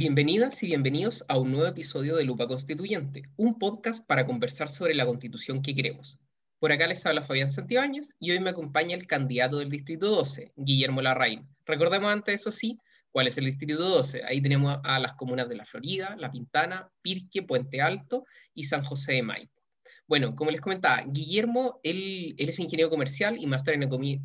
Bienvenidas y bienvenidos a un nuevo episodio de Lupa Constituyente, un podcast para conversar sobre la constitución que queremos. Por acá les habla Fabián Santibáñez y hoy me acompaña el candidato del Distrito 12, Guillermo Larraín. Recordemos antes, eso sí, cuál es el Distrito 12. Ahí tenemos a las comunas de La Florida, La Pintana, Pirque, Puente Alto y San José de Maipo. Bueno, como les comentaba, Guillermo, él, es ingeniero comercial y máster en,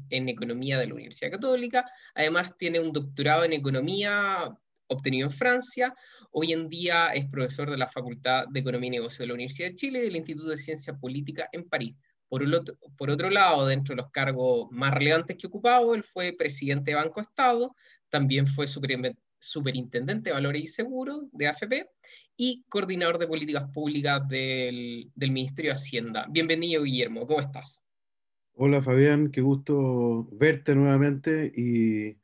en, economía de la Universidad Católica. Además, tiene un doctorado en economía obtenido en Francia. Hoy en día es profesor de la Facultad de Economía y Negocio de la Universidad de Chile y del Instituto de Ciencia Política en París. Por, otro, lado, dentro de los cargos más relevantes que ocupado, él fue presidente de Banco Estado, también fue superintendente de Valores y Seguros de AFP y coordinador de políticas públicas del Ministerio de Hacienda. Bienvenido, Guillermo, ¿cómo estás? Hola, Fabián, qué gusto verte nuevamente y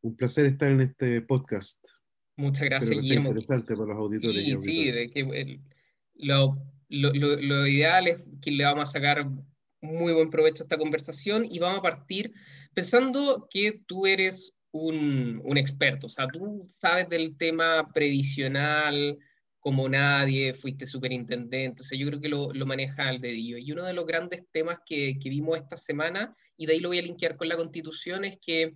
un placer estar en este podcast. Muchas gracias, Guillermo. interesante para los auditores. Sí, sí, de que lo, lo, lo, ideal es que le vamos a sacar muy buen provecho a esta conversación y vamos a partir pensando que tú eres un, un experto, o sea, tú sabes del tema previsional como nadie, fuiste superintendente, o sea, yo creo que lo, lo maneja al dedillo. Y uno de los grandes temas que, que vimos esta semana, y de ahí lo voy a linkear con la constitución, es que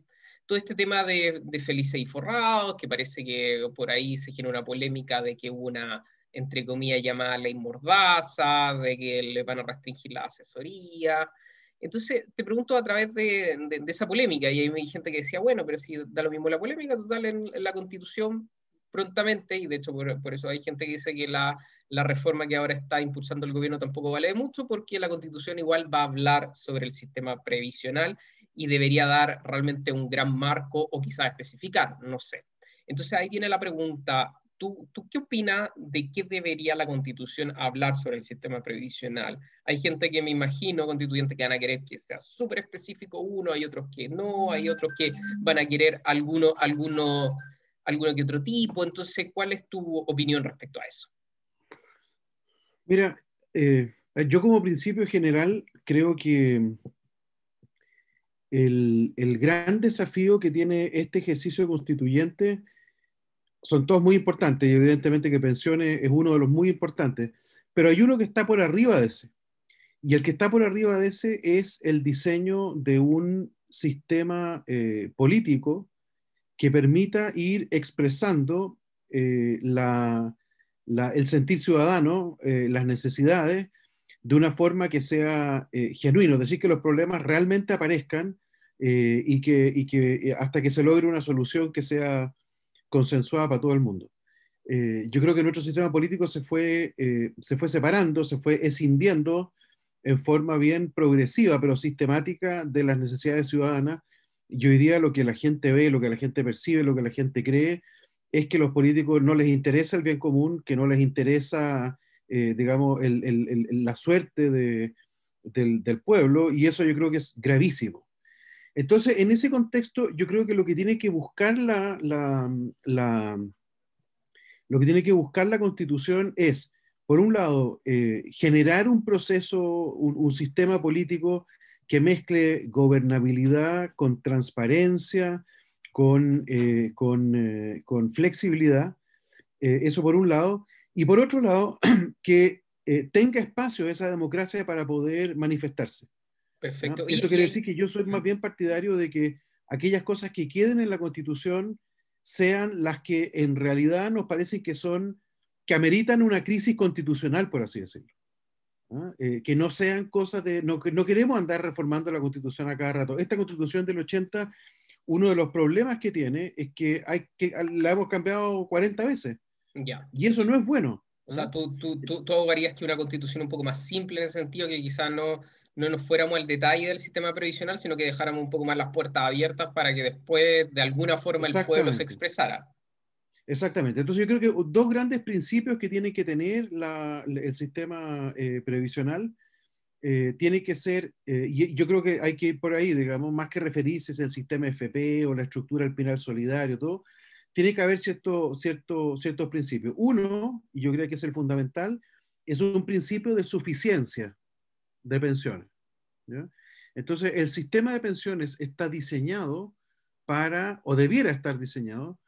todo este tema de, de Felice y Forrado, que parece que por ahí se genera una polémica de que hubo una, entre comillas, llamada ley mordaza, de que le van a restringir la asesoría. Entonces, te pregunto a través de, de, esa polémica, y hay gente que decía, bueno, pero si da lo mismo la polémica, total, en, la constitución prontamente, y de hecho por, por, eso hay gente que dice que la, la reforma que ahora está impulsando el gobierno tampoco vale mucho, porque la constitución igual va a hablar sobre el sistema previsional y debería dar realmente un gran marco o quizás especificar, no sé. Entonces ahí viene la pregunta, ¿tú, ¿tú qué opinas de qué debería la constitución hablar sobre el sistema previsional? Hay gente que me imagino, constituyentes, que van a querer que sea súper específico uno, hay otros que no, hay otros que van a querer alguno, alguno, alguno que otro tipo. Entonces, ¿cuál es tu opinión respecto a eso? Mira, eh, yo como principio general creo que el, gran desafío que tiene este ejercicio constituyente son todos muy importantes y evidentemente que pensiones es uno de los muy importantes, pero hay uno que está por arriba de ese. Y el que está por arriba de ese es el diseño de un sistema eh, político que permita ir expresando eh, el sentir ciudadano, eh, las necesidades, de una forma que sea eh, genuino, es decir, que los problemas realmente aparezcan eh, y, que, y que eh, hasta que se logre una solución que sea consensuada para todo el mundo. yo creo que nuestro sistema político se fue, se fue separando, se fue escindiendo en forma bien progresiva, pero sistemática de las necesidades ciudadanas. Y hoy día lo que la gente ve, lo que la gente percibe, lo que la gente cree, es que los políticos no les interesa el bien común, que no les interesa eh, digamos, la suerte del, pueblo, y eso yo creo que es gravísimo. Entonces, en ese contexto, yo creo que lo que tiene que buscar la, lo que tiene que buscar la Constitución es, por un lado, eh, generar un proceso, un, sistema político que mezcle gobernabilidad con transparencia, con, eh, con flexibilidad. eso por un lado. Y por otro lado, que eh, tenga espacio esa democracia para poder manifestarse. Perfecto. Esto quiere decir que yo soy más bien partidario de que aquellas cosas que queden en la Constitución sean las que en realidad nos parecen que son, que ameritan una crisis constitucional, por así decirlo. Eh, que no sean cosas de, no, no queremos andar reformando la Constitución a cada rato. Esta Constitución del 80, uno de los problemas que tiene es que, hay que la hemos cambiado 40 veces. Y eso no es bueno. O sea, tú, tú, tú, tú, abogarías que una constitución un poco más simple en ese sentido, que quizás no, no nos fuéramos al detalle del sistema previsional, sino que dejáramos un poco más las puertas abiertas para que después, de alguna forma, el pueblo se expresara. Exactamente. Entonces yo creo que dos grandes principios que tiene que tener la, el sistema eh, previsional eh, tiene que ser, eh, y yo creo que hay que ir por ahí, digamos, más que referirse al sistema FP o la estructura del penal solidario, todo, tiene que haber cierto, cierto, ciertos principios. Uno, y yo creo que es el fundamental, es un principio de suficiencia de pensiones. Entonces, el sistema de pensiones está diseñado para, o debiera estar diseñado,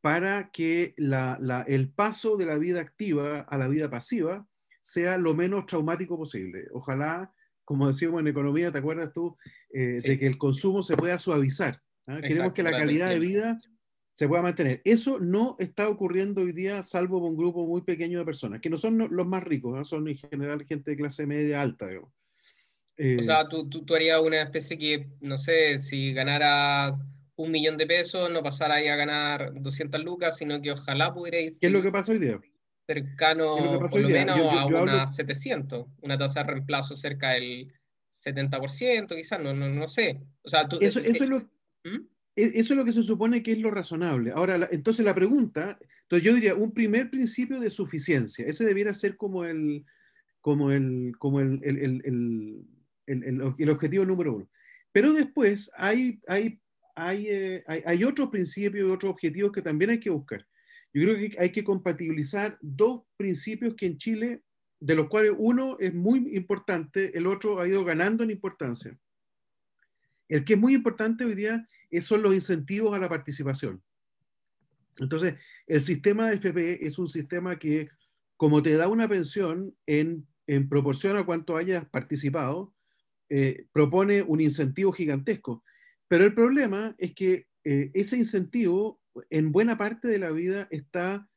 para que el paso de la vida activa a la vida pasiva sea lo menos traumático posible. Ojalá, como decíamos en economía, ¿te acuerdas tú? Eh, de que el consumo se pueda suavizar. ¿ah? Queremos que la calidad de vida se pueda mantener. Eso no está ocurriendo hoy día, salvo con un grupo muy pequeño de personas, que no son los más ricos, ¿ah? son en general gente de clase media alta. o eh, sea, tú, tú, harías una especie que, no sé, si ganara un millón de pesos, no pasara ahí a ganar 200 lucas, sino que ojalá pudierais... ¿Qué es lo que pasa hoy día? Cercano, por lo menos, a unas 700, una tasa de reemplazo cerca del 70%, quizás, no, no, no sé. O sea, eso, eso, es lo, ¿Mm? E, eso es lo que se supone que es lo razonable. Ahora, entonces la pregunta, entonces yo diría, un primer principio de suficiencia, ese debiera ser como el, como el, como el, el, el, el objetivo número uno. Pero después hay, hay eh, hay, hay, otros principios y otros objetivos que también hay que buscar. Yo creo que hay que compatibilizar dos principios que en Chile, de los cuales uno es muy importante, el otro ha ido ganando en importancia. El que es muy importante hoy día son los incentivos a la participación. Entonces, el sistema de FP es un sistema que, como te da una pensión en, proporción a cuánto hayas participado, eh, propone un incentivo gigantesco. Pero el problema es que eh, ese incentivo en buena parte de la vida está,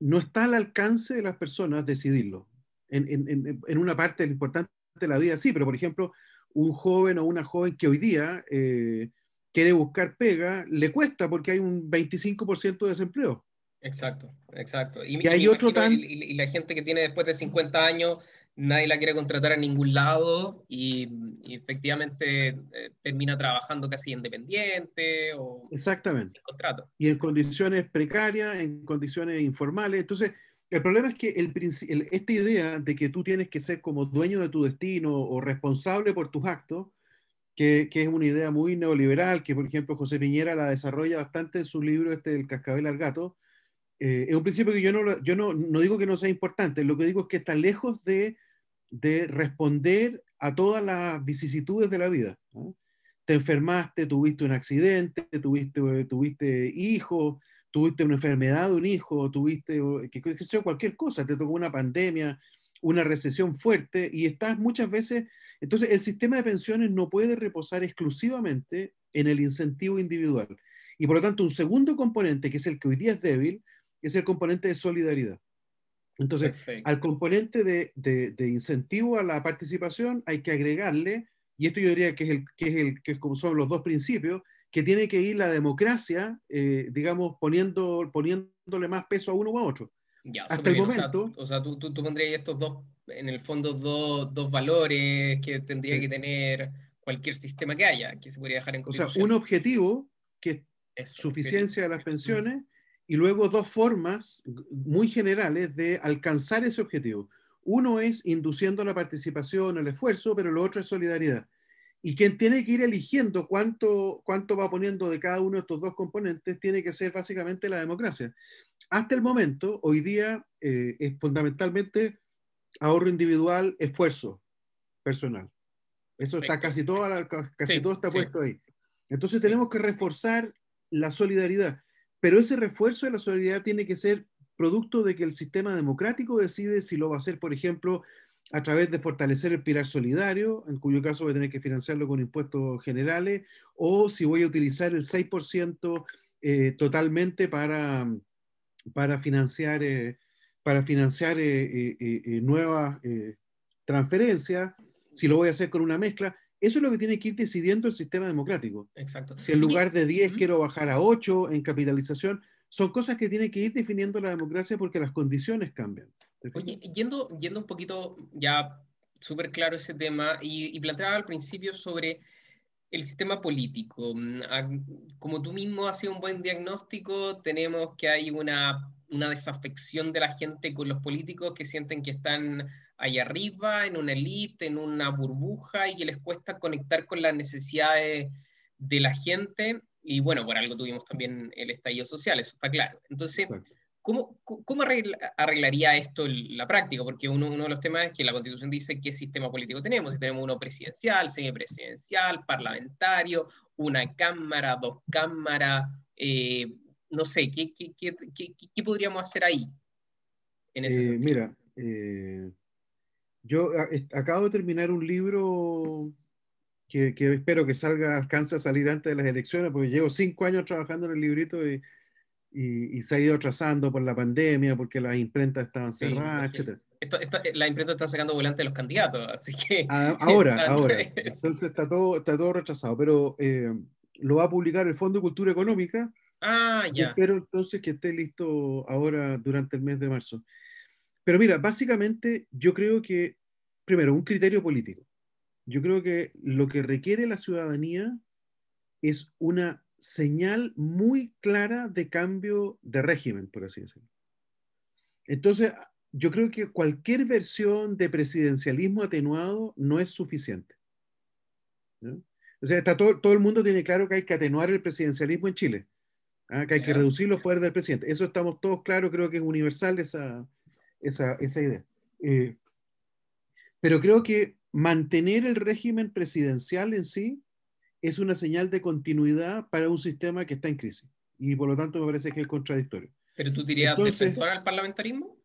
no está al alcance de las personas decidirlo. En, en, en una parte importante de la vida sí, pero por ejemplo, un joven o una joven que hoy día eh, quiere buscar pega, le cuesta porque hay un 25% de desempleo. Exacto, exacto. Y, hay otro y, la gente que tiene después de 50 años nadie la quiere contratar a ningún lado y, efectivamente eh, termina trabajando casi independiente o Exactamente. sin contrato. Y en condiciones precarias, en condiciones informales. Entonces, el problema es que el, esta idea de que tú tienes que ser como dueño de tu destino o responsable por tus actos, que, que es una idea muy neoliberal, que por ejemplo José Piñera la desarrolla bastante en su libro este El cascabel al gato, eh, es un principio que yo, no, yo no, no digo que no sea importante, lo que digo es que está lejos de de responder a todas las vicisitudes de la vida. Te enfermaste, tuviste un accidente, tuviste, tuviste hijos, tuviste una enfermedad de un hijo, tuviste que, que cualquier cosa, te tocó una pandemia, una recesión fuerte y estás muchas veces... Entonces, el sistema de pensiones no puede reposar exclusivamente en el incentivo individual. Y por lo tanto, un segundo componente, que es el que hoy día es débil, es el componente de solidaridad. Entonces, al componente de, incentivo a la participación hay que agregarle, y esto yo diría que es, el, que es, el, que como son los dos principios, que tiene que ir la democracia, eh, digamos, poniendo, poniéndole más peso a uno u a otro. Hasta el momento. O sea, tú, tú, pondrías estos dos, en el fondo, dos, dos valores que tendría que tener cualquier sistema que haya, que se podría dejar en O sea, un objetivo que es suficiencia de las pensiones y luego dos formas muy generales de alcanzar ese objetivo. Uno es induciendo la participación, el esfuerzo, pero lo otro es solidaridad. Y quien tiene que ir eligiendo cuánto, cuánto va poniendo de cada uno de estos dos componentes tiene que ser básicamente la democracia. Hasta el momento, hoy día, eh, es fundamentalmente ahorro individual, esfuerzo personal. Eso está casi todo, casi todo está puesto ahí. Entonces tenemos que reforzar la solidaridad. Pero ese refuerzo de la solidaridad tiene que ser producto de que el sistema democrático decide si lo va a hacer, por ejemplo, a través de fortalecer el pilar solidario, en cuyo caso voy a tener que financiarlo con impuestos generales, o si voy a utilizar el 6% eh, totalmente para, para financiar, eh, para financiar eh, nuevas transferencias, si lo voy a hacer con una mezcla. Eso es lo que tiene que ir decidiendo el sistema democrático. Exacto. Si en lugar de 10 quiero bajar a 8 en capitalización, son cosas que tiene que ir definiendo la democracia porque las condiciones cambian. Oye, yendo, yendo un poquito ya súper claro ese tema y, y planteaba al principio sobre el sistema político. Como tú mismo has sido un buen diagnóstico, tenemos que hay una, una desafección de la gente con los políticos que sienten que están ahí arriba, en una elite, en una burbuja y que les cuesta conectar con las necesidades de la gente. Y bueno, por algo tuvimos también el estallido social, eso está claro. Entonces, ¿cómo, cómo arreglaría esto la práctica? Porque uno, uno, de los temas es que la Constitución dice qué sistema político tenemos. Si tenemos uno presidencial, semipresidencial, parlamentario, una cámara, dos cámaras, eh, no sé, ¿qué, qué, qué, qué podríamos hacer ahí? Eh, mira, eh, yo acabo de terminar un libro que, que, espero que salga, alcance a salir antes de las elecciones, porque llevo cinco años trabajando en el librito y, y, se ha ido atrasando por la pandemia, porque las imprentas estaban cerradas, etc. Esto, la imprenta está sacando volante de los candidatos, así que... Ah, ahora, ahora. Entonces está todo, está todo rechazado, pero eh, lo va a publicar el Fondo de Cultura Económica. Ah, ya. Espero entonces que esté listo ahora durante el mes de marzo. Pero mira, básicamente yo creo que, primero, un criterio político. Yo creo que lo que requiere la ciudadanía es una señal muy clara de cambio de régimen, por así decirlo. Entonces, yo creo que cualquier versión de presidencialismo atenuado no es suficiente. O sea, está todo, todo, el mundo tiene claro que hay que atenuar el presidencialismo en Chile, ¿ah? que hay que reducir los poderes del presidente. Eso estamos todos claros, creo que es universal esa, esa, esa idea. Eh, pero creo que mantener el régimen presidencial en sí es una señal de continuidad para un sistema que está en crisis. Y por lo tanto me parece que es contradictorio. ¿Pero tú te irías de frente al parlamentarismo?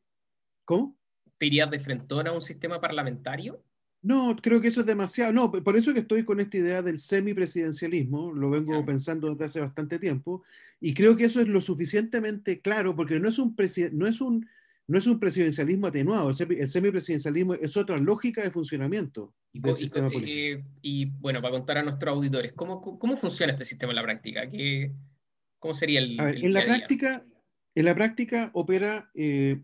¿Cómo? ¿Te irías de frente a un sistema parlamentario? No, creo que eso es demasiado. No, por eso que estoy con esta idea del semipresidencialismo, lo vengo pensando desde hace bastante tiempo, y creo que eso es lo suficientemente claro, porque no es un, no es un no es un presidencialismo atenuado, el semipresidencialismo es otra lógica de funcionamiento del sistema político. y bueno, para contar a nuestros auditores, ¿cómo, cómo funciona este sistema en la práctica? ¿Qué, ¿Cómo sería el, en, la práctica, en la práctica opera eh,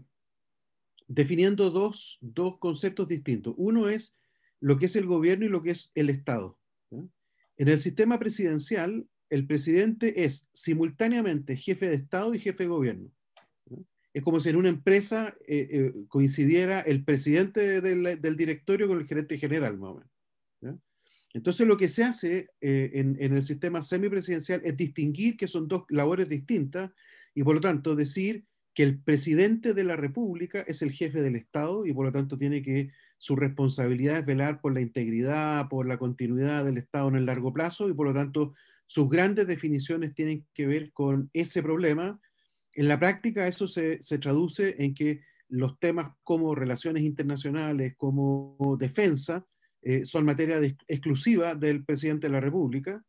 definiendo dos, dos, conceptos distintos. Uno es lo que es el gobierno y lo que es el Estado. En el sistema presidencial, el presidente es simultáneamente jefe de Estado y jefe de gobierno es como si en una empresa eh, eh, coincidiera el presidente del, directorio con el gerente general, más o menos. Entonces lo que se hace eh, en, el sistema semipresidencial es distinguir que son dos labores distintas y por lo tanto decir que el presidente de la República es el jefe del Estado y por lo tanto tiene que su responsabilidad es velar por la integridad, por la continuidad del Estado en el largo plazo y por lo tanto sus grandes definiciones tienen que ver con ese problema en la práctica eso se, traduce en que los temas como relaciones internacionales, como defensa, eh, son materia exclusiva del presidente de la República.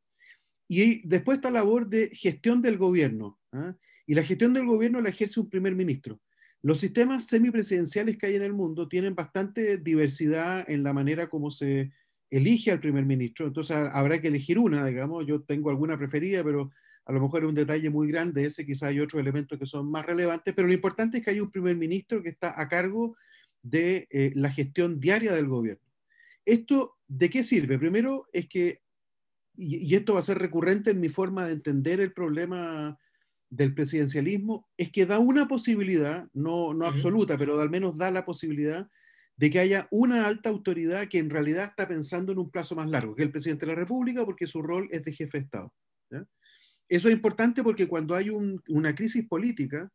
Y después está la labor de gestión del gobierno. ¿ah? Y la gestión del gobierno la ejerce un primer ministro. Los sistemas semipresidenciales que hay en el mundo tienen bastante diversidad en la manera como se elige al primer ministro. Entonces habrá que elegir una, digamos. Yo tengo alguna preferida, pero a lo mejor es un detalle muy grande ese, quizá hay otros elementos que son más relevantes, pero lo importante es que hay un primer ministro que está a cargo de eh, la gestión diaria del gobierno. ¿Esto de qué sirve? Primero es que, y, esto va a ser recurrente en mi forma de entender el problema del presidencialismo, es que da una posibilidad, no, no absoluta, pero al menos da la posibilidad de que haya una alta autoridad que en realidad está pensando en un plazo más largo, que el presidente de la República, porque su rol es de jefe de Estado. ¿ya? Eso es importante porque cuando hay una crisis política,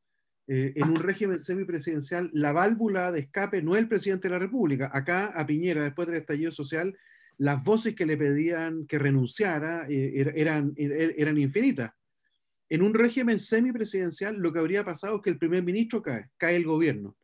eh, en un régimen semipresidencial, la válvula de escape no es el presidente de la República. Acá, a Piñera, después del estallido social, las voces que le pedían que renunciara eh, er, eran, er, eran infinitas. En un régimen semipresidencial, lo que habría pasado es que el primer ministro cae, cae el gobierno.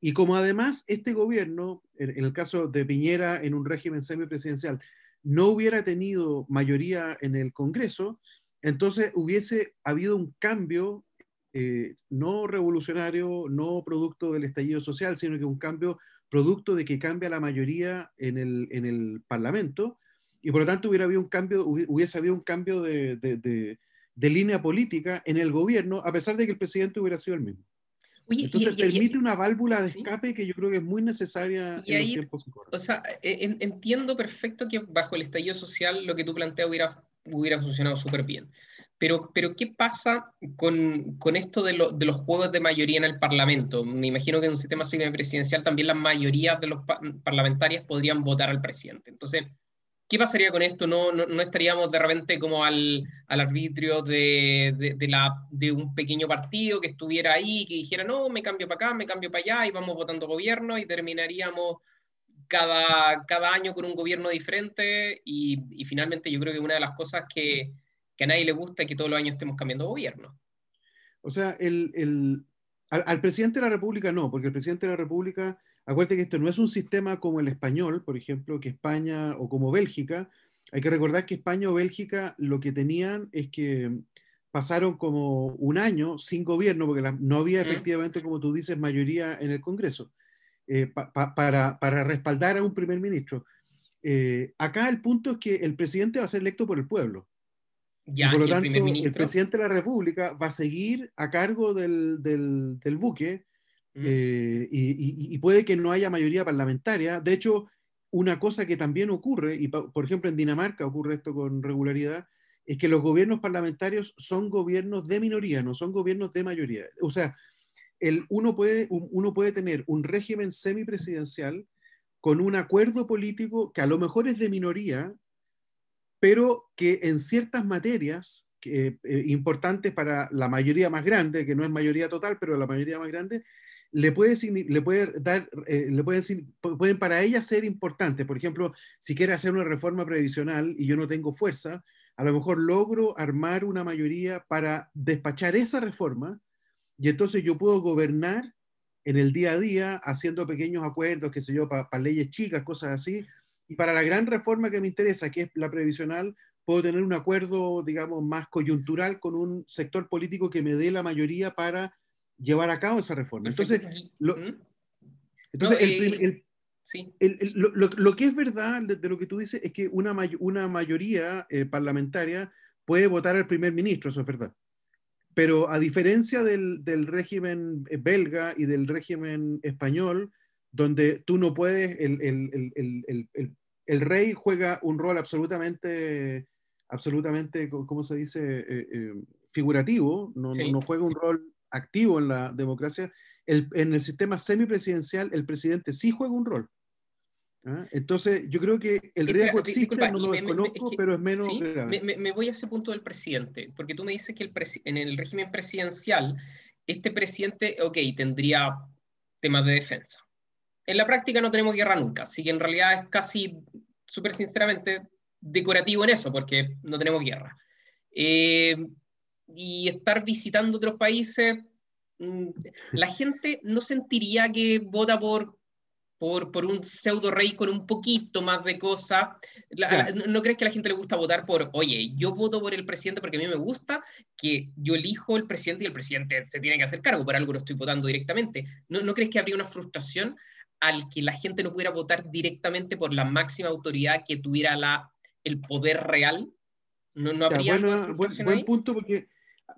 Y como además este gobierno, en, en el caso de Piñera, en un régimen semipresidencial, no hubiera tenido mayoría en el Congreso, entonces hubiese habido un cambio eh, no revolucionario, no producto del estallido social, sino que un cambio producto de que cambia la mayoría en el, en el Parlamento, y por lo tanto hubiera habido un cambio, hubiese habido un cambio de, de, de, línea política en el gobierno, a pesar de que el presidente hubiera sido el mismo. Entonces permite una válvula de escape que yo creo que es muy necesaria en los tiempos que corren. O sea, e, entiendo perfecto que bajo el estallido social lo que tú planteas hubiera hubiera funcionado súper bien. Pero, pero, ¿qué pasa con, con esto de, de, los juegos de mayoría en el Parlamento? Me imagino que en un sistema presidencial también la mayoría de los parlamentarios podrían votar al presidente. Entonces, ¿qué pasaría con esto? ¿No, no, no estaríamos de repente como al, al arbitrio de, de, de, la, de un pequeño partido que estuviera ahí, que dijera, no, me cambio para acá, me cambio para allá, y vamos votando gobierno y terminaríamos cada, cada año con un gobierno diferente y, y, finalmente yo creo que una de las cosas que, que, a nadie le gusta es que todos los años estemos cambiando gobierno. O sea, el, al, presidente de la República no, porque el presidente de la República, acuérdate que esto no es un sistema como el español, por ejemplo, que España o como Bélgica. Hay que recordar que España o Bélgica lo que tenían es que pasaron como un año sin gobierno, porque no había efectivamente, como tú dices, mayoría en el Congreso, eh, para, para, respaldar a un primer ministro. Eh, acá el punto es que el presidente va a ser electo por el pueblo por lo tanto, el, presidente de la República va a seguir a cargo del, del, buque mm. eh, y, y, puede que no haya mayoría parlamentaria. De hecho, una cosa que también ocurre, y por ejemplo en Dinamarca ocurre esto con regularidad, es que los gobiernos parlamentarios son gobiernos de minoría, no son gobiernos de mayoría. O sea, el, uno, puede, uno puede tener un régimen semipresidencial con un acuerdo político que a lo mejor es de minoría, pero que en ciertas materias eh, importantes para la mayoría más grande, que no es mayoría total, pero la mayoría más grande, le puede, le puede dar, eh, le pueden para ella ser importantes. Por ejemplo, si quiere hacer una reforma previsional y yo no tengo fuerza, a lo mejor logro armar una mayoría para despachar esa reforma y entonces yo puedo gobernar en el día a día haciendo pequeños acuerdos, qué sé yo, para leyes chicas, cosas así, y para la gran reforma que me interesa, que es la previsional, puedo tener un acuerdo, digamos, más coyuntural con un sector político que me dé la mayoría para llevar a cabo esa reforma. Entonces, lo, entonces lo, que es verdad de, lo que tú dices es que una, una mayoría eh, parlamentaria puede votar al primer ministro, eso es verdad. Pero a diferencia del, del, régimen belga y del régimen español, donde tú no puedes, el, el, el, el rey juega un rol absolutamente, absolutamente, ¿cómo se dice? Eh, eh, figurativo, no, no, juega un rol activo en la democracia. en el sistema semipresidencial, el presidente sí juega un rol. ¿Ah? Entonces, yo creo que el riesgo existe, no lo desconozco, pero es menos Me, voy a ese punto del presidente, porque tú me dices que el en el régimen presidencial, este presidente, ok, tendría temas de defensa, en la práctica no tenemos guerra nunca, así que en realidad es casi, súper sinceramente, decorativo en eso, porque no tenemos guerra. Eh, y estar visitando otros países, mm, la gente no sentiría que vota por, por, por un pseudo rey con un poquito más de cosas. ¿No crees que a la gente le gusta votar por, oye, yo voto por el presidente porque a mí me gusta, que yo elijo el presidente y el presidente se tiene que hacer cargo, por algo lo estoy votando directamente? ¿No, ¿no crees que habría una frustración al que la gente no pudiera votar directamente por la máxima autoridad que tuviera la, el poder real? No, no habría. buen, punto, porque,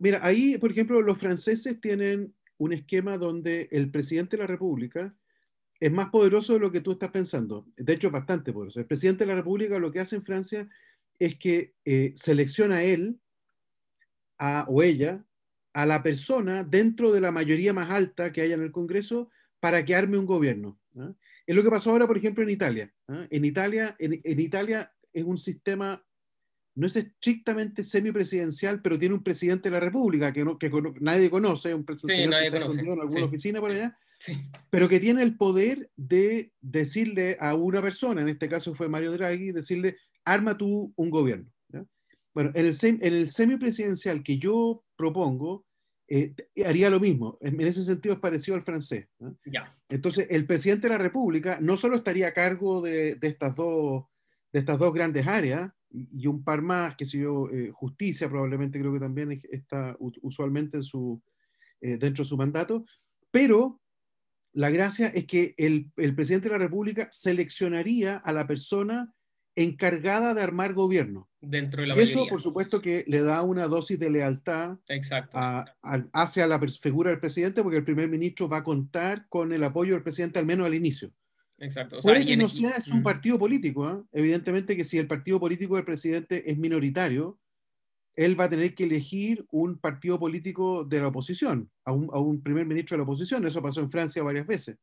mira, ahí, por ejemplo, los franceses tienen un esquema donde el presidente de la República es más poderoso de lo que tú estás pensando. De hecho, es bastante poderoso. El presidente de la República lo que hace en Francia es que eh, selecciona él a, o ella a la persona dentro de la mayoría más alta que haya en el Congreso para que arme un gobierno. ¿ah? Es lo que pasó ahora, por ejemplo, en Italia. ¿ah? En Italia, en, Italia es un sistema, no es estrictamente semipresidencial, pero tiene un presidente de la República que, nadie conoce, un presidente que está escondido en alguna oficina por allá, pero que tiene el poder de decirle a una persona, en este caso fue Mario Draghi, decirle, arma tú un gobierno. Bueno, en el, en el semipresidencial que yo propongo, eh, haría lo mismo. En, ese sentido es parecido al francés. Entonces, el presidente de la República no solo estaría a cargo de, estas, dos, de estas dos grandes áreas y un par más, que sé yo, eh, justicia probablemente creo que también está usualmente en su, eh, dentro de su mandato, pero la gracia es que el, el presidente de la República seleccionaría a la persona encargada de armar gobierno. Dentro de la Eso, por supuesto, que le da una dosis de lealtad hacia la figura del presidente, porque el primer ministro va a contar con el apoyo del presidente, al menos al inicio. Exacto. Puede que no sea es un partido político. ¿ah? Evidentemente que si el partido político del presidente es minoritario, él va a tener que elegir un partido político de la oposición, a un, a un primer ministro de la oposición. Eso pasó en Francia varias veces.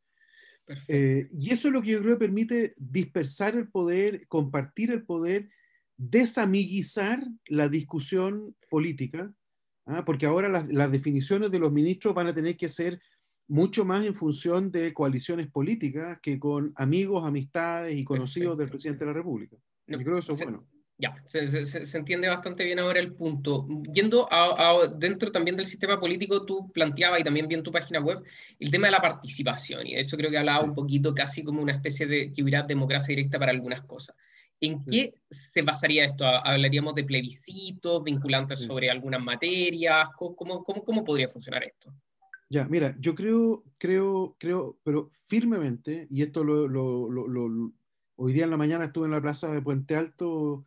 Eh, y eso es lo que yo creo que permite dispersar el poder, compartir el poder, desamiguizar la discusión política, ¿ah? porque ahora las, definiciones de los ministros van a tener que ser mucho más en función de coaliciones políticas que con amigos, amistades y conocidos del presidente de la República. yo creo que eso es bueno. Ya, se, se, entiende bastante bien ahora el punto. Yendo a, dentro también del sistema político, tú planteabas, y también vi en tu página web, el tema de la participación. Y de hecho creo que hablaba un poquito casi como una especie de que hubiera democracia directa para algunas cosas. ¿En qué se basaría esto? ¿Hablaríamos de plebiscitos, vinculantes sobre algunas materias? ¿Cómo, cómo, cómo podría funcionar esto? Ya, mira, yo creo, creo, creo, pero firmemente, y esto lo, lo, lo, hoy día en la mañana estuve en la plaza de Puente Alto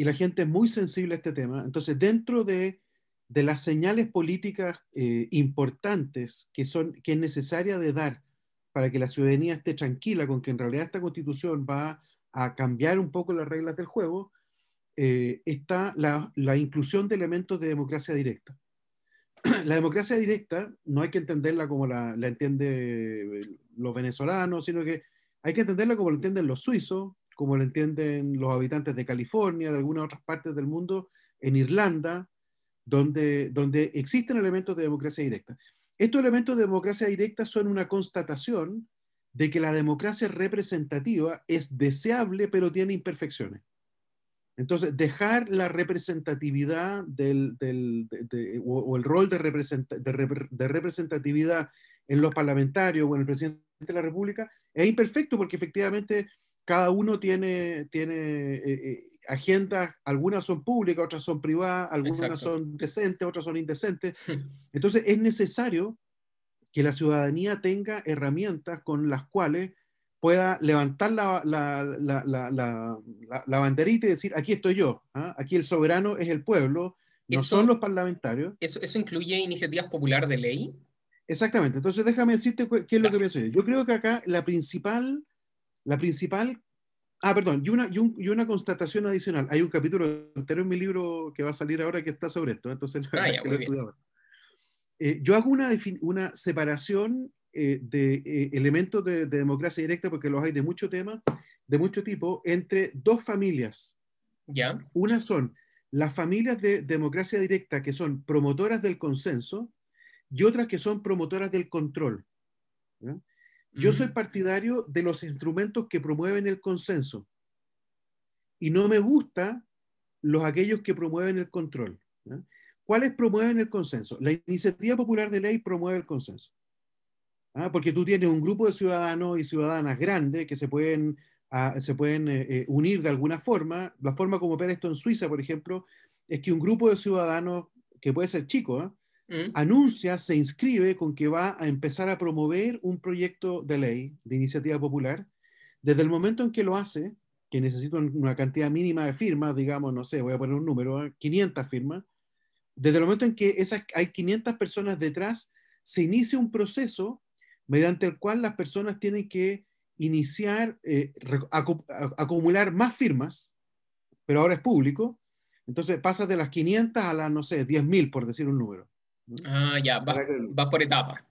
y la gente es muy sensible a este tema. Entonces, dentro de, de las señales políticas eh, importantes que, son, que es necesaria de dar para que la ciudadanía esté tranquila con que en realidad esta constitución va a cambiar un poco las reglas del juego, eh, está la, la, inclusión de elementos de democracia directa. la democracia directa no hay que entenderla como la, la entiende los venezolanos, sino que hay que entenderla como la entienden los suizos, como lo entienden los habitantes de California, de algunas otras partes del mundo, en Irlanda, donde, donde existen elementos de democracia directa. Estos elementos de democracia directa son una constatación de que la democracia representativa es deseable, pero tiene imperfecciones. Entonces, dejar la representatividad del, del, o, el rol de, de, representatividad en los parlamentarios o en el presidente de la República es imperfecto porque efectivamente cada uno tiene, tiene eh, eh, agendas, algunas son públicas, otras son privadas, algunas son decentes, otras son indecentes. Entonces es necesario que la ciudadanía tenga herramientas con las cuales pueda levantar la, la, la, la banderita y decir, aquí estoy yo, ¿ah? aquí el soberano es el pueblo, no son los parlamentarios. Eso, ¿Eso incluye iniciativas populares de ley? Exactamente, entonces déjame decirte qué es lo que pienso yo. Yo creo que acá la principal la principal, ah, perdón, y una, y, una constatación adicional. Hay un capítulo entero en mi libro que va a salir ahora que está sobre esto, entonces ah, eh, yo hago una, una separación eh, de eh, elementos de, democracia directa, porque los hay de mucho tema, de mucho tipo, entre dos familias. ¿Ya? Una son las familias de democracia directa que son promotoras del consenso y otras que son promotoras del control. ¿ya? Yo soy partidario de los instrumentos que promueven el consenso y no me gusta los aquellos que promueven el control. ¿Cuáles promueven el consenso? La iniciativa popular de ley promueve el consenso. ¿ah? Porque tú tienes un grupo de ciudadanos y ciudadanas grandes que se pueden, ah, se pueden eh, eh, unir de alguna forma. La forma como opera esto en Suiza, por ejemplo, es que un grupo de ciudadanos, que puede ser chico, ¿ah? Mm. anuncia, se inscribe con que va a empezar a promover un proyecto de ley de iniciativa popular. Desde el momento en que lo hace, que necesita una cantidad mínima de firmas, digamos, no sé, voy a poner un número, 500 firmas, desde el momento en que esas, hay 500 personas detrás, se inicia un proceso mediante el cual las personas tienen que iniciar, eh, acumular más firmas, pero ahora es público, entonces pasa de las 500 a las, no sé, 10.000, por decir un número. Ah, ya, vas por etapa.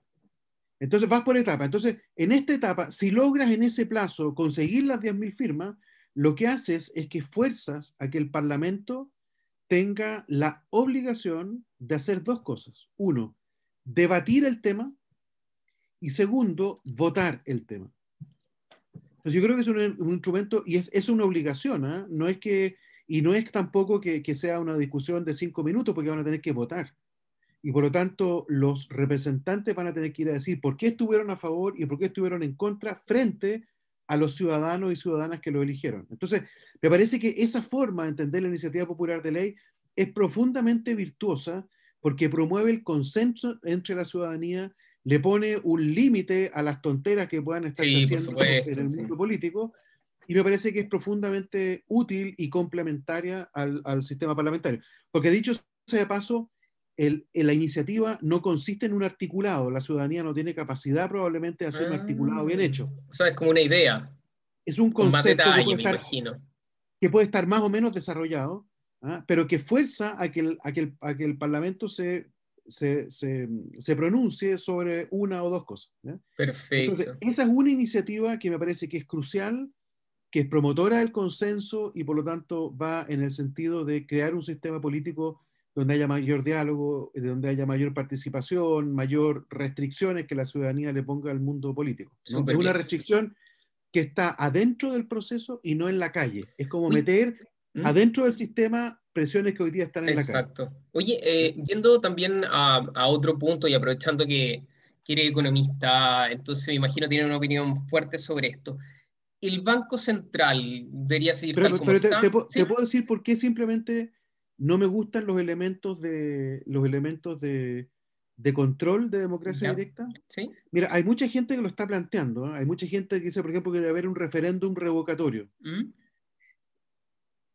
Entonces vas por etapa. Entonces, en esta etapa, si logras en ese plazo conseguir las 10.000 firmas, lo que haces es que fuerzas a que el Parlamento tenga la obligación de hacer dos cosas. Uno, debatir el tema y segundo, votar el tema. Entonces yo creo que es un, instrumento y es, es una obligación, ¿ah? no es que, y no es tampoco que, que, sea una discusión de cinco minutos porque van a tener que votar y por lo tanto los representantes van a tener que ir a decir por qué estuvieron a favor y por qué estuvieron en contra frente a los ciudadanos y ciudadanas que lo eligieron. Entonces, me parece que esa forma de entender la iniciativa popular de ley es profundamente virtuosa porque promueve el consenso entre la ciudadanía, le pone un límite a las tonteras que puedan estar haciendo en el mundo político y me parece que es profundamente útil y complementaria al, al sistema parlamentario. Porque dicho sea de paso, la iniciativa no consiste en un articulado, la ciudadanía no tiene capacidad probablemente de hacer un articulado bien hecho. O sea, es como una idea. Es un concepto que, puede estar, que, puede estar, más o menos desarrollado, ¿ah? pero que fuerza a que el, a que el, Parlamento se, se, se, pronuncie sobre una o dos cosas. Perfecto. Entonces, esa es una iniciativa que me parece que es crucial, que es promotora del consenso y por lo tanto va en el sentido de crear un sistema político donde haya mayor diálogo, donde haya mayor participación, mayor restricciones que la ciudadanía le ponga al mundo político. Es una restricción que está adentro del proceso y no en la calle. Es como meter ¿Mm? adentro del sistema presiones que hoy día están en Exacto. la Exacto. Oye, eh, yendo también a, a, otro punto y aprovechando que, que eres economista, entonces me imagino tiene una opinión fuerte sobre esto. El Banco Central debería seguir pero, tal como pero te, está. te, ¿Sí? te, puedo decir por qué simplemente no me gustan los elementos de los elementos de, de control de democracia ¿Ya? directa. ¿Sí? Mira, hay mucha gente que lo está planteando. ¿eh? Hay mucha gente que dice, por ejemplo, que debe haber un referéndum revocatorio. ¿Mm?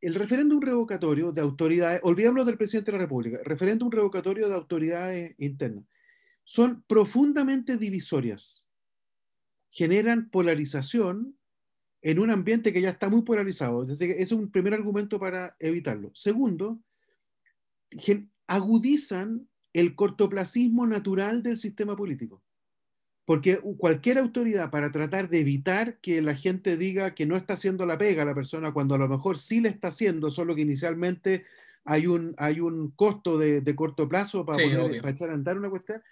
el referéndum revocatorio de autoridades, olvidémonos del presidente de la República, referéndum revocatorio de autoridades internas, son profundamente divisorias. Generan polarización en un ambiente que ya está muy polarizado. Es decir, es un primer argumento para evitarlo. Segundo, agudizan el cortoplacismo natural del sistema político. Porque cualquier autoridad para tratar de evitar que la gente diga que no está haciendo la pega a la persona cuando a lo mejor sí le está haciendo, solo que inicialmente hay un, hay un costo de, de corto plazo para, Sí, poner, para echar a andar una cuestión.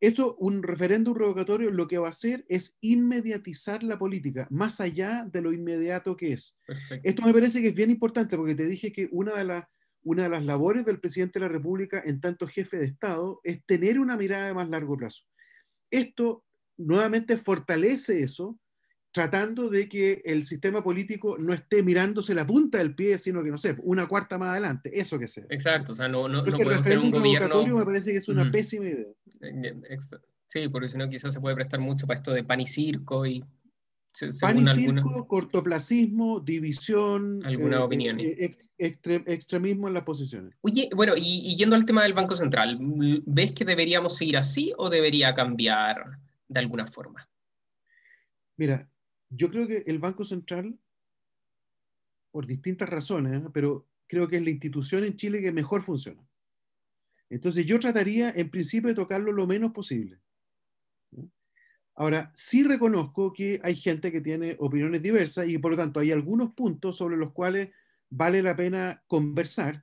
Esto, un referéndum revocatorio, lo que va a hacer es inmediatizar la política, más allá de lo inmediato que es. Perfecto. Esto me parece que es bien importante porque te dije que una de, las una de las labores del presidente de la República en tanto jefe de Estado es tener una mirada de más largo plazo. Esto nuevamente fortalece eso, tratando de que el sistema político no esté mirándose la punta del pie, sino que, no sé, una cuarta más adelante, eso que sea. Exacto, o sea, no, no, no Entonces, el podemos tener un gobierno... me parece que es una Ujú. pésima idea. Ex- Sí, porque si no quizás se puede prestar mucho para esto de pan y circo y Pan y algunas- cortoplacismo, división, Algunas opiniones. eh, ex- extre- extremismo en las posiciones. Oye, bueno, y, y yendo al tema del Banco Central, ¿ves que deberíamos seguir así o debería cambiar de alguna forma? Mira, yo creo que el Banco Central, por distintas razones, ¿eh? pero creo que es la institución en Chile que mejor funciona. Entonces yo trataría en principio de tocarlo lo menos posible. Ahora, sí reconozco que hay gente que tiene opiniones diversas y por lo tanto hay algunos puntos sobre los cuales vale la pena conversar,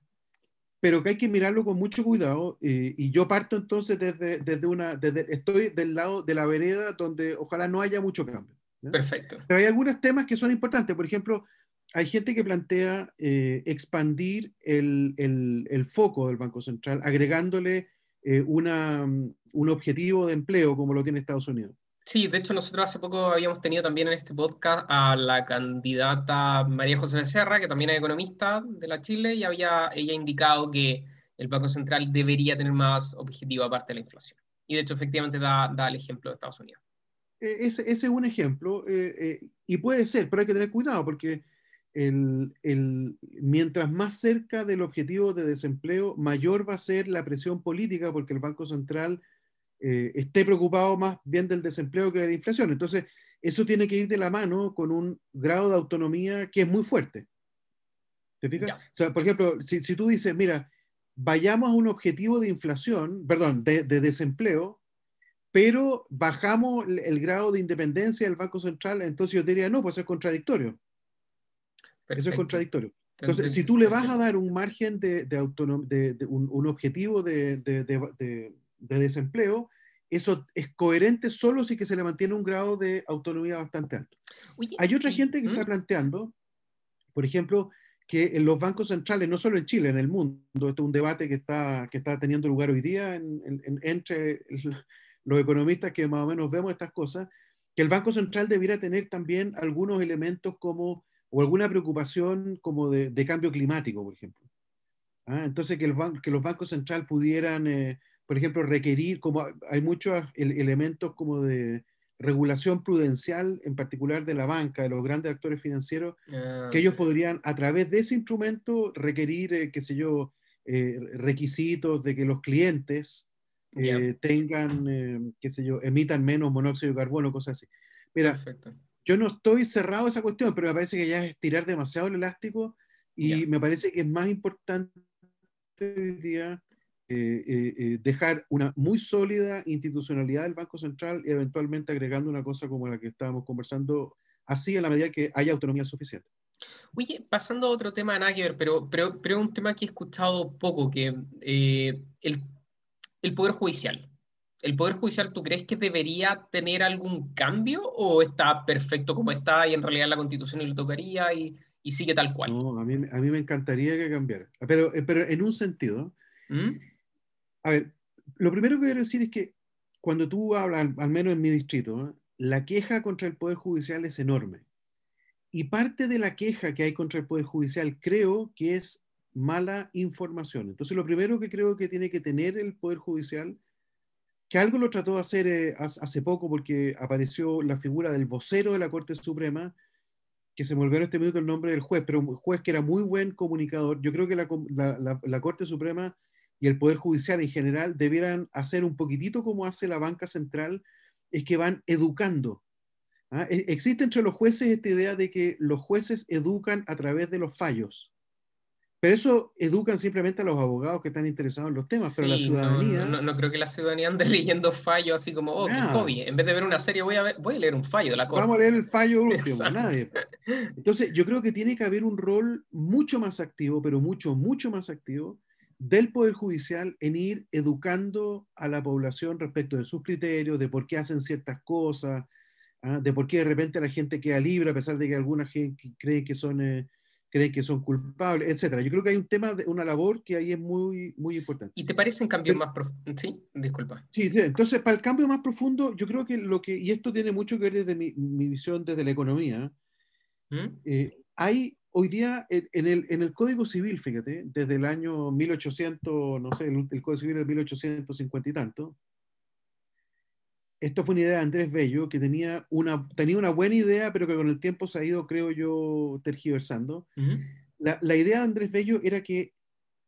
pero que hay que mirarlo con mucho cuidado. eh, y yo parto entonces desde, desde una, desde, estoy del lado de la vereda donde ojalá no haya mucho cambio. ¿no? Perfecto. Pero hay algunos temas que son importantes. Por ejemplo, hay gente que plantea eh, expandir el, el, el, foco del Banco Central, agregándole eh, una, un objetivo de empleo como lo tiene Estados Unidos. Sí, de hecho nosotros hace poco habíamos tenido también en este podcast a la candidata María José Becerra, que también es economista de la Chile, y había ella indicado que el Banco Central debería tener más objetivo aparte de la inflación. Y de hecho efectivamente da, da el ejemplo de Estados Unidos. Ese, ese es un ejemplo, eh, eh, y puede ser, pero hay que tener cuidado porque el, el, mientras más cerca del objetivo de desempleo, mayor va a ser la presión política porque el Banco Central eh, esté preocupado más bien del desempleo que de la inflación. Entonces, eso tiene que ir de la mano con un grado de autonomía que es muy fuerte. ¿Te fijas? Ya. O sea, por ejemplo, si, si, tú dices, mira, vayamos a un objetivo de inflación, perdón, de, de desempleo, pero bajamos el, el, grado de independencia del Banco Central, entonces yo diría, no, pues eso es contradictorio. Perfecto. Eso es contradictorio. Entonces, si tú le vas a dar un margen de, de, de, de un, un, objetivo de, de, desempleo, eso es coherente solo si que se le mantiene un grado de autonomía bastante alto. Hay otra gente que ¿hmm? está planteando, por ejemplo, que en los bancos centrales, no solo en Chile, en el mundo, esto es un debate que está, que está teniendo lugar hoy día en, en, entre los economistas que más o menos vemos estas cosas, que el Banco Central debiera tener también algunos elementos como o alguna preocupación como de, de cambio climático, por ejemplo. ¿Ah? Entonces, que, el que, los bancos centrales pudieran, eh, por ejemplo, requerir, como hay muchos elementos como de regulación prudencial, en particular de la banca, de los grandes actores financieros, ah, que ellos podrían, a través de ese instrumento, requerir, eh, qué sé yo, eh, requisitos de que los clientes yeah. tengan, qué sé yo, emitan menos monóxido de carbono, cosas así. Mira, Perfecto yo no estoy cerrado a esa cuestión, pero me parece que ya es tirar demasiado el elástico y yeah. me parece que es más importante hoy día eh, eh, eh, dejar una muy sólida institucionalidad del Banco Central y eventualmente agregando una cosa como la que estábamos conversando, así a la medida que haya autonomía suficiente. Oye, pasando a otro tema, nada que ver, pero, pero, pero un tema que he escuchado poco, que eh, el, el Poder Judicial. ¿El Poder Judicial tú crees que debería tener algún cambio o está perfecto como está y en realidad la Constitución le tocaría y, y sigue tal cual. No, a mí, a mí me encantaría que cambiara, pero, eh, pero en un sentido. ¿Mm? A ver, lo primero que quiero decir es que cuando tú hablas, al, menos en mi distrito, la queja contra el Poder Judicial es enorme. Y parte de la queja que hay contra el Poder Judicial creo que es mala información. Entonces, lo primero que creo que tiene que tener el Poder Judicial, que algo lo trató de hacer eh, hace poco porque apareció la figura del vocero de la Corte Suprema, que se me olvidó en este minuto el nombre del juez, pero un juez que era muy buen comunicador. Yo creo que la, Corte Suprema y el Poder Judicial en general debieran hacer un poquitito como hace la banca central, es que van educando. ¿ah? E, existe entre los jueces esta idea de que los jueces educan a través de los fallos. Pero eso educan simplemente a los abogados que están interesados en los temas, pero la ciudadanía... No, no, creo que la ciudadanía ande leyendo fallos así como, oh, qué hobby. En vez de ver una serie, voy a, voy a leer un fallo de la Vamos a leer el fallo último, nadie. Entonces, yo creo que tiene que haber un rol mucho más activo, pero mucho, mucho más activo, del Poder Judicial en ir educando a la población respecto de sus criterios, de por qué hacen ciertas cosas, ¿ah? de por qué de repente la gente queda libre a pesar de que alguna gente cree que son... Eh, creen que son culpables, etcétera. Yo creo que hay un tema, de una labor que ahí es muy, muy importante. ¿Y te parecen cambios más profundos? Sí, disculpa. Sí, entonces para el cambio más profundo, yo creo que lo que, y esto tiene mucho que ver desde mi, mi visión desde la economía, ¿Mm? eh, hay hoy día en el, en el Código Civil, fíjate, desde el año 1800, no sé, el, el Código Civil de 1850 y tanto, esto fue una idea de Andrés Bello, que tenía una, tenía una buena idea, pero que con el tiempo se ha ido, creo yo, tergiversando. la, la, idea de Andrés Bello era que,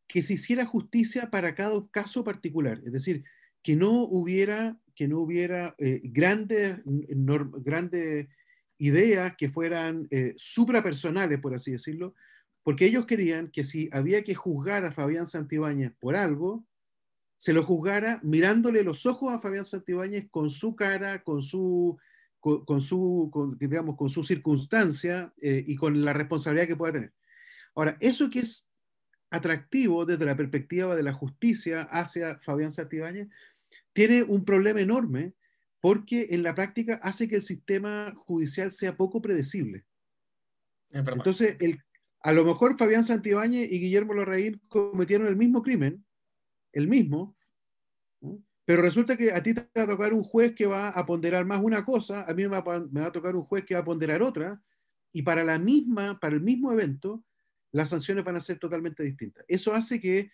que se hiciera justicia para cada caso particular, es decir, que no hubiera, que no hubiera eh, grandes, grandes ideas que fueran eh, suprapersonales, por así decirlo, porque ellos querían que si había que juzgar a Fabián Santibáñez por algo, se lo juzgara mirándole los ojos a Fabián Santibáñez con su cara, con su, con, su, digamos, con su circunstancia eh, y con la responsabilidad que pueda tener. Ahora, eso que es atractivo desde la perspectiva de la justicia hacia Fabián Santibáñez, tiene un problema enorme porque en la práctica hace que el sistema judicial sea poco predecible. Entonces, el, a lo mejor Fabián Santibáñez y Guillermo Larraín cometieron el mismo crimen, el mismo, pero resulta que a ti te va a tocar un juez que va a ponderar más una cosa, a mí me va, a tocar un juez que va a ponderar otra, y para la misma, para el mismo evento, las sanciones van a ser totalmente distintas. Eso hace que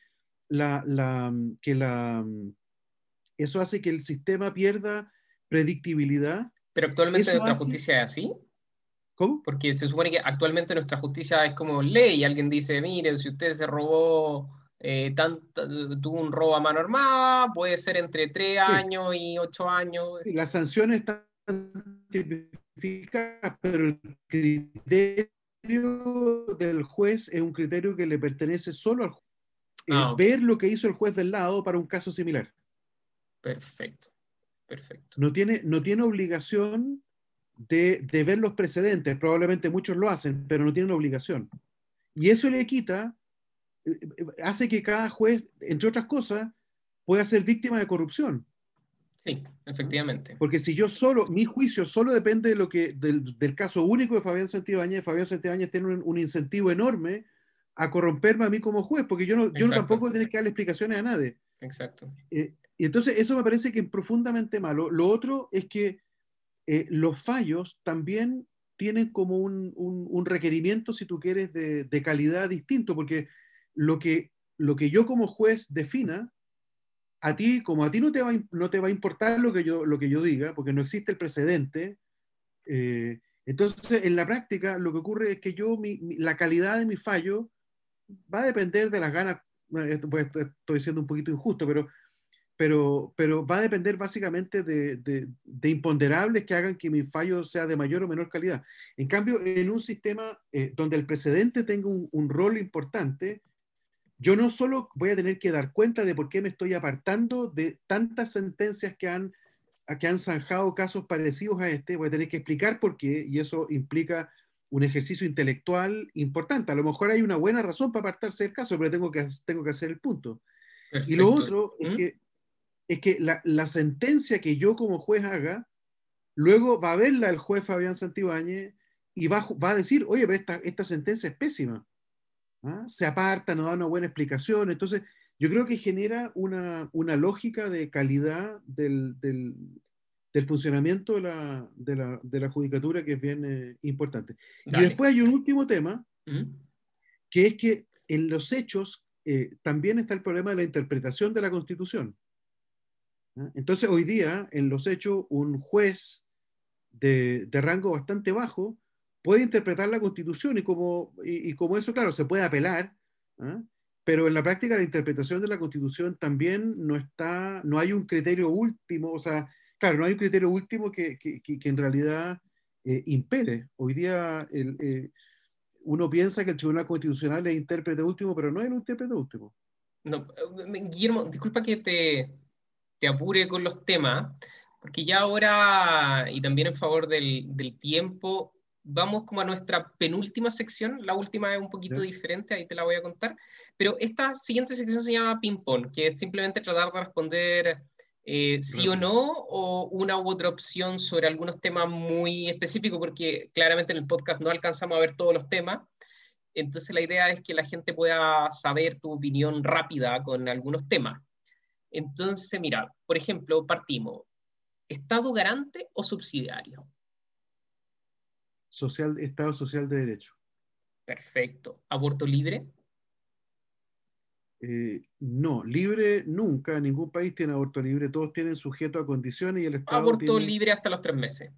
la, que la eso hace que el sistema pierda predictibilidad. Pero actualmente nuestra justicia es así. ¿Cómo? Porque se supone que actualmente nuestra justicia es como ley. Alguien dice, mire, si usted se robó eh, tuvo un robo a mano armada, puede ser entre 3 años y 8 años. las sanciones están tipificadas, pero el criterio del juez es un criterio que le pertenece solo al juez. Eh, ah, ver lo que hizo el juez del lado para un caso similar. Perfecto, perfecto. No tiene, no tiene obligación de, de ver los precedentes, probablemente muchos lo hacen, pero no tienen obligación. Y eso le quita hace que cada juez, entre otras cosas, pueda ser víctima de corrupción. Sí, efectivamente. Porque si yo solo, mi juicio solo depende de lo que, del, del caso único de Fabián Santibáñez, Fabián Santibáñez tiene un, un, incentivo enorme a corromperme a mí como juez, porque yo no, yo tampoco tengo que darle explicaciones a nadie. Exacto. Eh, y entonces eso me parece que es profundamente malo. Lo otro es que eh, los fallos también tienen como un, un, requerimiento, si tú quieres, de, calidad distinto, porque lo que, lo que yo como juez defina, a ti, como a ti no te va, no te va a importar lo que, yo, lo que yo diga, porque no existe el precedente, eh, entonces en la práctica lo que ocurre es que yo, la calidad de mi fallo va a depender de las ganas, pues, estoy siendo un poquito injusto, pero, pero, pero va a depender básicamente de, de, imponderables que hagan que mi fallo sea de mayor o menor calidad. En cambio, en un sistema eh, donde el precedente tenga un, un rol importante, yo no solo voy a tener que dar cuenta de por qué me estoy apartando de tantas sentencias que han, que han zanjado casos parecidos a este, voy a tener que explicar por qué, y eso implica un ejercicio intelectual importante. A lo mejor hay una buena razón para apartarse del caso, pero tengo que, tengo que hacer el punto. Y lo otro es ¿Mm? que, es que la, la, sentencia que yo como juez haga, luego va a verla el juez Fabián Santibáñez y va, va a decir, oye, esta, esta sentencia es pésima. ¿ah? Se aparta, no da una buena explicación. Entonces, yo creo que genera una, una lógica de calidad del, del, del funcionamiento de la, de, la, de la, judicatura que es bien eh, importante. Dale. Y después hay un último tema, ¿Mm? que es que en los hechos eh, también está el problema de la interpretación de la Constitución. ¿ah? Entonces, hoy día, en los hechos, un juez de, de rango bastante bajo puede interpretar la Constitución y como, y, y como eso, claro, se puede apelar, ¿ah? pero en la práctica la interpretación de la Constitución también no está, no hay un criterio último, o sea, claro, no hay un criterio último que, que, que en realidad eh, impere. Hoy día el, eh, uno piensa que el Tribunal Constitucional es intérprete último, pero no es el intérprete último. No, Guillermo, disculpa que te, te apure con los temas, porque ya ahora, y también en favor del, del tiempo, vamos como a nuestra penúltima sección, la última es un poquito ¿Sí? diferente, ahí te la voy a contar, pero esta siguiente sección se llama ping-pong, que es simplemente tratar de responder eh, sí o no, o una u otra opción sobre algunos temas muy específicos, porque claramente en el podcast no alcanzamos a ver todos los temas, entonces la idea es que la gente pueda saber tu opinión rápida con algunos temas. Entonces, mira, por ejemplo, partimos, ¿Estado garante o subsidiario? social, Estado social de derecho. Perfecto. ¿Aborto libre? Eh, no, libre nunca, ningún país tiene aborto libre, todos tienen sujeto a condiciones y el Estado. Aborto tiene... libre hasta los tres meses.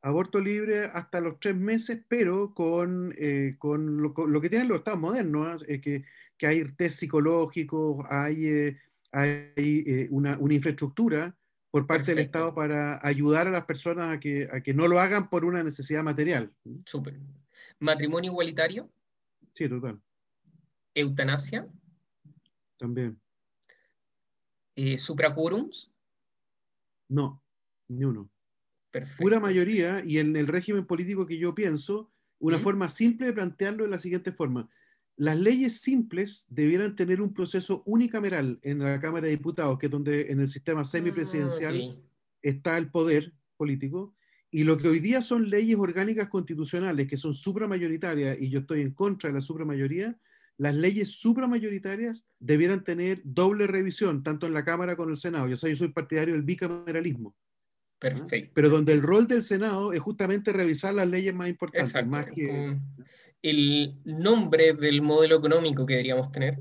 Aborto libre hasta los tres meses, pero con, eh, con, lo, con lo, que tienen los estados modernos, ¿eh? que, que, hay test psicológicos, hay, eh, hay una, una infraestructura por parte Perfecto. del Estado para ayudar a las personas a que, a que no lo hagan por una necesidad material. Súper. ¿Matrimonio igualitario? Sí, total. ¿Eutanasia? También. Eh, ¿Supracurums? No, ni uno. Perfecto. Pura mayoría, y en el régimen político que yo pienso, una ¿Mm? forma simple de plantearlo es la siguiente forma las leyes simples debieran tener un proceso unicameral en la Cámara de Diputados, que es donde en el sistema semipresidencial ah, okay. está el poder político, y lo que hoy día son leyes orgánicas constitucionales, que son supramayoritarias, y yo estoy en contra de la supramayoría, las leyes supramayoritarias debieran tener doble revisión, tanto en la Cámara como en el Senado. Yo soy, yo soy partidario del bicameralismo. Perfecto. Pero donde el rol del Senado es justamente revisar las leyes más importantes, Exacto. más que el nombre del modelo económico que deberíamos tener?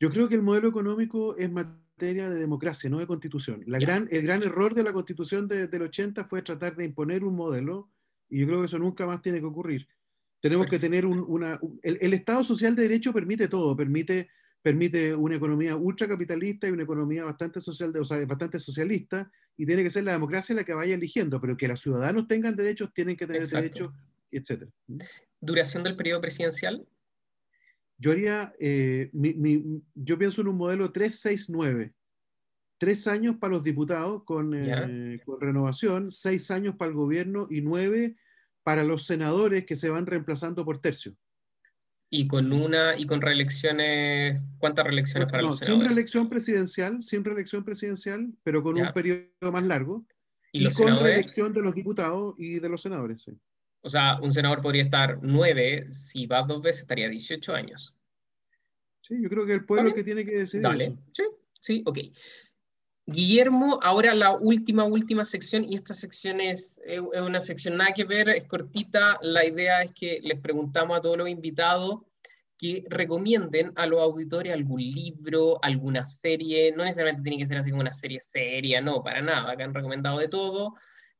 Yo creo que el modelo económico es materia de democracia, no de constitución. La gran, el gran error de la constitución de, del 80 fue tratar de imponer un modelo y yo creo que eso nunca más tiene que ocurrir. Tenemos que tener un, una... El, el, Estado social de derecho permite todo, permite, permite una economía ultracapitalista y una economía bastante, social, o sea, bastante socialista y tiene que ser la democracia la que vaya eligiendo, pero que los ciudadanos tengan derechos, tienen que tener Exacto. derechos etc. ¿Duración del periodo presidencial? Yo haría, eh, mi, mi, yo pienso en un modelo 369. Tres años para los diputados con, eh, con, renovación, seis años para el gobierno y nueve para los senadores que se van reemplazando por tercio. Y con una y con reelecciones, ¿cuántas reelecciones para no, los senadores? Sin reelección presidencial, sin reelección presidencial, pero con ya. un periodo más largo. Y, y con senadores? reelección de los diputados y de los senadores. Sí. O sea, un senador podría estar nueve, si va dos veces estaría 18 años. Sí, yo creo que el pueblo que tiene que decidir. Dale, eso. sí, sí, ok. Guillermo, ahora la última, última sección, y esta sección es, es, una sección nada que ver, es cortita. La idea es que les preguntamos a todos los invitados que recomienden a los auditores algún libro, alguna serie, no necesariamente tiene que ser así como una serie seria, no, para nada, que han recomendado de todo,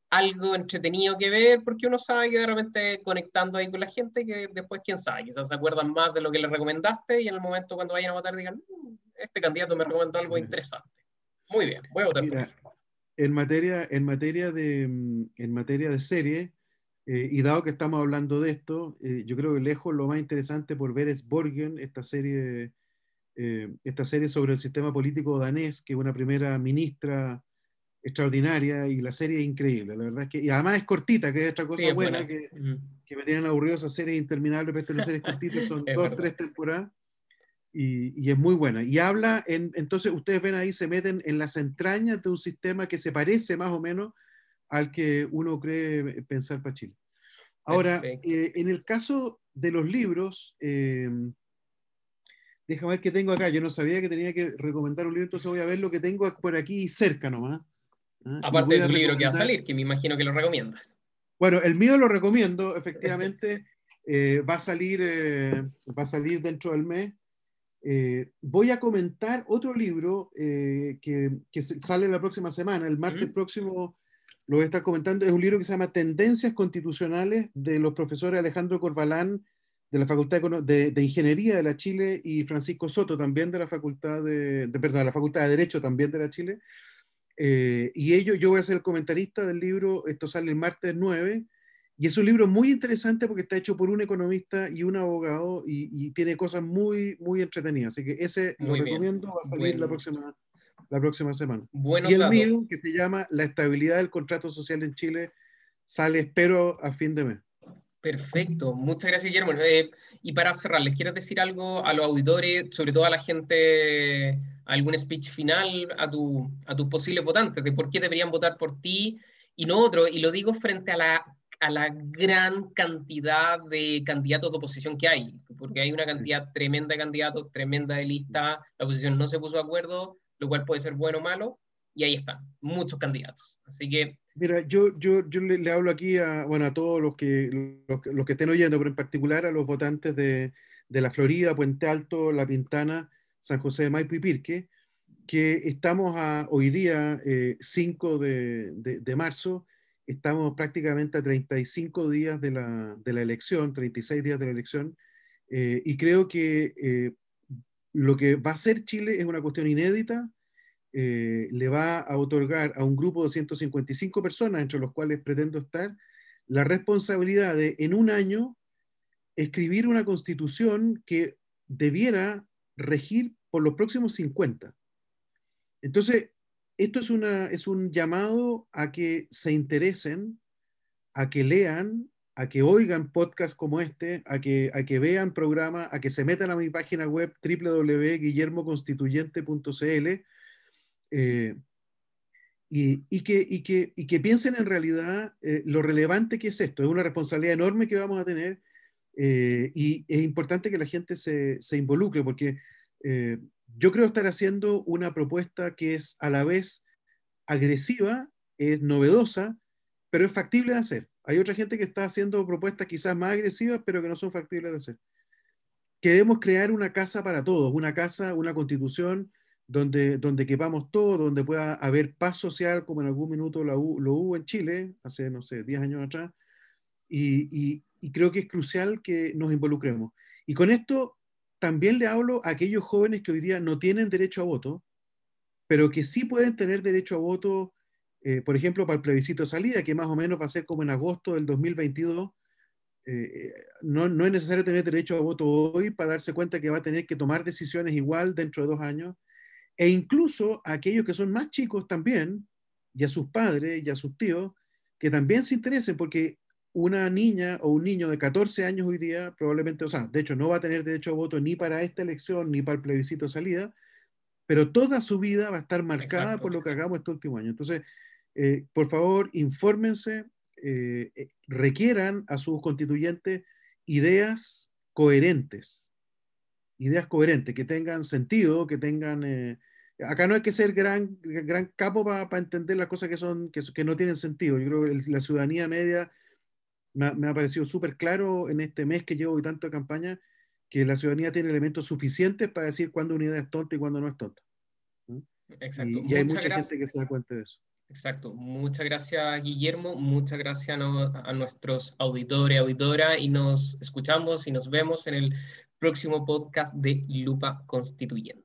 algo entretenido que ver, porque uno sabe que de repente conectando ahí con la gente, que después quién sabe, quizás se acuerdan más de lo que le recomendaste y en el momento cuando vayan a votar digan, mmm, este candidato me recomendó algo interesante. Muy bien, voy a votar Mira, por en materia, en materia de, en materia de serie, eh, y dado que estamos hablando de esto, eh, yo creo que lejos lo más interesante por ver es Borgen, esta serie, eh, esta serie sobre el sistema político danés, que una primera ministra extraordinaria y la serie es increíble, la verdad es que, y además es cortita, que es otra cosa sí, buena, buena, que, mm. que me tienen aburrido esas series interminables, pero estas series cortitas son dos, verdad. tres temporadas, y, y, es muy buena. Y habla, en, entonces ustedes ven ahí, se meten en las entrañas de un sistema que se parece más o menos al que uno cree pensar para Chile. Ahora, eh, en el caso de los libros, eh, déjame ver qué tengo acá. Yo no sabía que tenía que recomendar un libro, entonces voy a ver lo que tengo por aquí cerca nomás. ¿ah? Aparte del libro que va a salir, que me imagino que lo recomiendas. Bueno, el mío lo recomiendo, efectivamente. Eh, va, a salir, va a salir dentro del mes. Voy a comentar otro libro que, que, sale la próxima semana, el martes próximo lo voy a estar comentando, es un libro que se llama Tendencias Constitucionales de los profesores Alejandro Corbalán de la Facultad de, Ingeniería de la Chile y Francisco Soto también de la Facultad de, perdón, de la Facultad de Derecho también de la Chile. Eh, y ellos, yo voy a ser el comentarista del libro, esto sale el martes 9, y es un libro muy interesante porque está hecho por un economista y un abogado y, tiene cosas muy, muy entretenidas. Así que ese lo recomiendo, va a salir la próxima la próxima semana. y el mío, que se llama La estabilidad del contrato social en Chile, sale, espero, a fin de mes. Perfecto, muchas gracias Guillermo. Eh, y para cerrar, ¿les quieres decir algo a los auditores, sobre todo a la gente, algún speech final a, tu, a tus posibles votantes, de por qué deberían votar por ti y no otro? Y lo digo frente a la, a la gran cantidad de candidatos de oposición que hay, porque hay una cantidad tremenda de candidatos, tremenda de lista, la oposición no se puso de acuerdo, lo cual puede ser bueno o malo, y ahí están, muchos candidatos. Así que... Mira, yo, yo, yo le, hablo aquí a, bueno, a todos los que, los, que estén oyendo, pero en particular a los votantes de, de, la Florida, Puente Alto, La Pintana, San José de Maipo y Pirque, que estamos a, hoy día, 5 eh, de, de, marzo, estamos prácticamente a 35 días de la, de la elección, 36 días de la elección, eh, y creo que eh, lo que va a hacer Chile es una cuestión inédita, eh, le va a otorgar a un grupo de 155 personas, entre los cuales pretendo estar, la responsabilidad de en un año escribir una constitución que debiera regir por los próximos 50. Entonces, esto es, una, es un llamado a que se interesen, a que lean, a que oigan podcasts como este, a que, a que vean programas, a que se metan a mi página web www.guillermoconstituyente.cl eh, y, y, que, y, que, y, que, piensen en realidad eh, lo relevante que es esto. Es una responsabilidad enorme que vamos a tener eh, y es importante que la gente se, se involucre porque yo creo estar haciendo una propuesta que es a la vez agresiva, es novedosa, pero es factible de hacer. Hay otra gente que está haciendo propuestas quizás más agresivas, pero que no son factibles de hacer. Queremos crear una casa para todos, una casa, una constitución donde, donde quepamos todos, donde pueda haber paz social, como en algún minuto lo, hubo en Chile, hace, no sé, 10 años atrás. Y, y, creo que es crucial que nos involucremos. Y con esto también le hablo a aquellos jóvenes que hoy día no tienen derecho a voto, pero que sí pueden tener derecho a voto eh, por ejemplo, para el plebiscito de salida, que más o menos va a ser como en agosto del 2022, eh, no, no, es necesario tener derecho a voto hoy para darse cuenta que va a tener que tomar decisiones igual dentro de dos años, e incluso a aquellos que son más chicos también, y a sus padres y a sus tíos, que también se interesen, porque una niña o un niño de 14 años hoy día probablemente, o sea, de hecho no va a tener derecho a voto ni para esta elección ni para el plebiscito de salida, pero toda su vida va a estar marcada por lo que hagamos este último año. Entonces, eh, por favor, infórmense, eh, eh, requieran a sus constituyentes ideas coherentes, ideas coherentes, que tengan sentido, que tengan... acá no hay que ser gran, gran capo para entender las cosas que, son, que, que, no tienen sentido. Yo creo que la ciudadanía media me, me ha parecido súper claro en este mes que llevo hoy tanto de campaña, que la ciudadanía tiene elementos suficientes para decir cuándo una idea es tonta y cuándo no es tonta. Exacto. Y, hay mucha gente que se da cuenta de eso. Exacto. Muchas gracias, Guillermo. Muchas gracias a, nuestros auditores y auditoras. Y nos escuchamos y nos vemos en el próximo podcast de Lupa Constituyente.